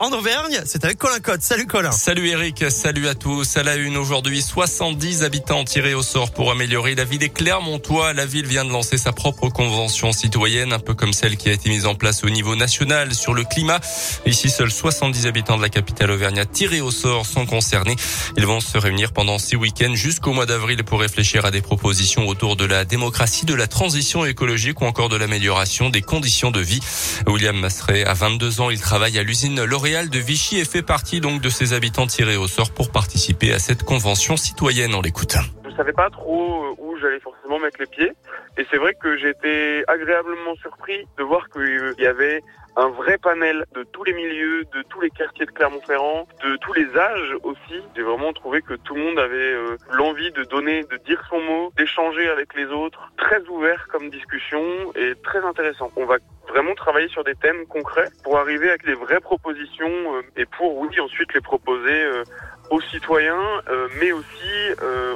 En Auvergne, c'est avec Colin Cotte. Salut Colin. Salut Eric, salut à tous. À la une aujourd'hui, 70 habitants tirés au sort pour améliorer la vie des Clermontois. La ville vient de lancer sa propre convention citoyenne, un peu comme celle qui a été mise en place au niveau national sur le climat. Ici, seuls 70 habitants de la capitale auvergnat tirés au sort sont concernés. Ils vont se réunir pendant six week-ends jusqu'au mois d'avril pour réfléchir à des propositions autour de la démocratie, de la transition écologique ou encore de l'amélioration des conditions de vie. William Masseret a 22 ans, il travaille à l'usine L'Oréal de Vichy et fait partie donc de ses habitants tirés au sort pour participer à cette convention citoyenne. On l'écoute. Je savais pas trop euh, où j'allais forcément mettre les pieds. Et c'est vrai que j'étais agréablement surpris de voir qu'il y avait un vrai panel de tous les milieux, de tous les quartiers de Clermont-Ferrand, de tous les âges aussi. J'ai vraiment trouvé que tout le monde avait euh, l'envie de donner, de dire son mot, d'échanger avec les autres. Très ouvert comme discussion et très intéressant. On va vraiment travailler sur des thèmes concrets pour arriver avec des vraies propositions euh, et pour, oui, ensuite les proposer euh, aux citoyens, euh, mais aussi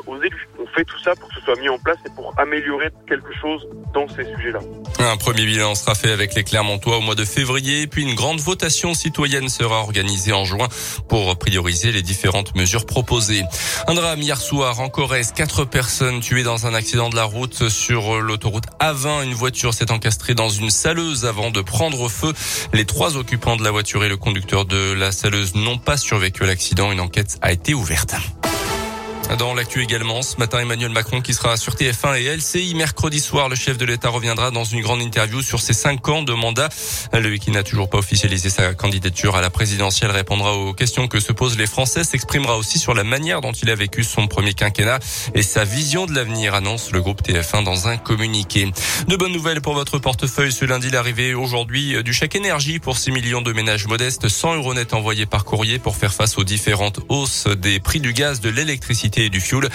aux élus. On fait tout ça pour que ce soit mis en place et pour améliorer quelque chose dans ces sujets-là. Un premier bilan sera fait avec les Clermontois au mois de février, puis une grande votation citoyenne sera organisée en juin pour prioriser les différentes mesures proposées. Un drame hier soir en Corrèze, quatre personnes tuées dans un accident de la route sur l'autoroute A20. Une voiture s'est encastrée dans une saleuse avant de prendre feu. Les trois occupants de la voiture et le conducteur de la saleuse n'ont pas survécu à l'accident. Une enquête a été ouverte. Dans l'actu également, ce matin, Emmanuel Macron qui sera sur TF1 et LCI. Mercredi soir, le chef de l'État reviendra dans une grande interview sur ses cinq ans de mandat. Lui qui n'a toujours pas officialisé sa candidature à la présidentielle répondra aux questions que se posent les Français, s'exprimera aussi sur la manière dont il a vécu son premier quinquennat et sa vision de l'avenir, annonce le groupe TF1 dans un communiqué. De bonnes nouvelles pour votre portefeuille. Ce lundi, l'arrivée aujourd'hui du chèque énergie pour 6 millions de ménages modestes. 100 euros net envoyés par courrier pour faire face aux différentes hausses des prix du gaz, de et du fioul.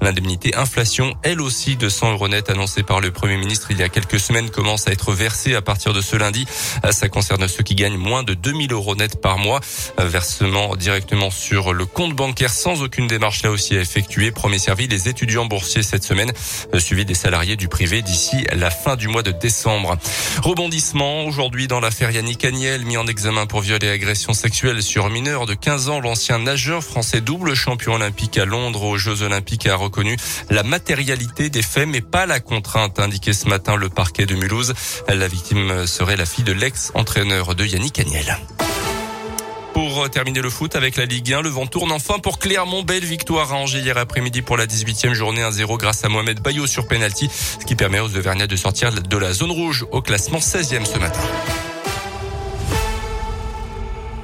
L'indemnité inflation, elle aussi de 100 euros net annoncée par le Premier ministre il y a quelques semaines, commence à être versée à partir de ce lundi. Ça concerne ceux qui gagnent moins de 2000 euros net par mois. Versement directement sur le compte bancaire sans aucune démarche là aussi à effectuer. Premier servi les étudiants boursiers cette semaine, suivi des salariés du privé d'ici la fin du mois de décembre. Rebondissement aujourd'hui dans l'affaire Yannick Agnel, mis en examen pour viol et agression sexuelle sur mineur de 15 ans. L'ancien nageur français double champion olympique à Londres aux Jeux Olympiques a reconnu la matérialité des faits, mais pas la contrainte, indiqué ce matin le parquet de Mulhouse. La victime serait la fille de l'ex-entraîneur de Yannick Agnel. Pour terminer le foot avec la Ligue 1, le vent tourne enfin pour Clermont. Belle victoire à Angers hier après-midi pour la 18e journée 1-0 grâce à Mohamed Bayo sur penalty, ce qui permet aux Auvergnats de sortir de la zone rouge au classement 16e ce matin.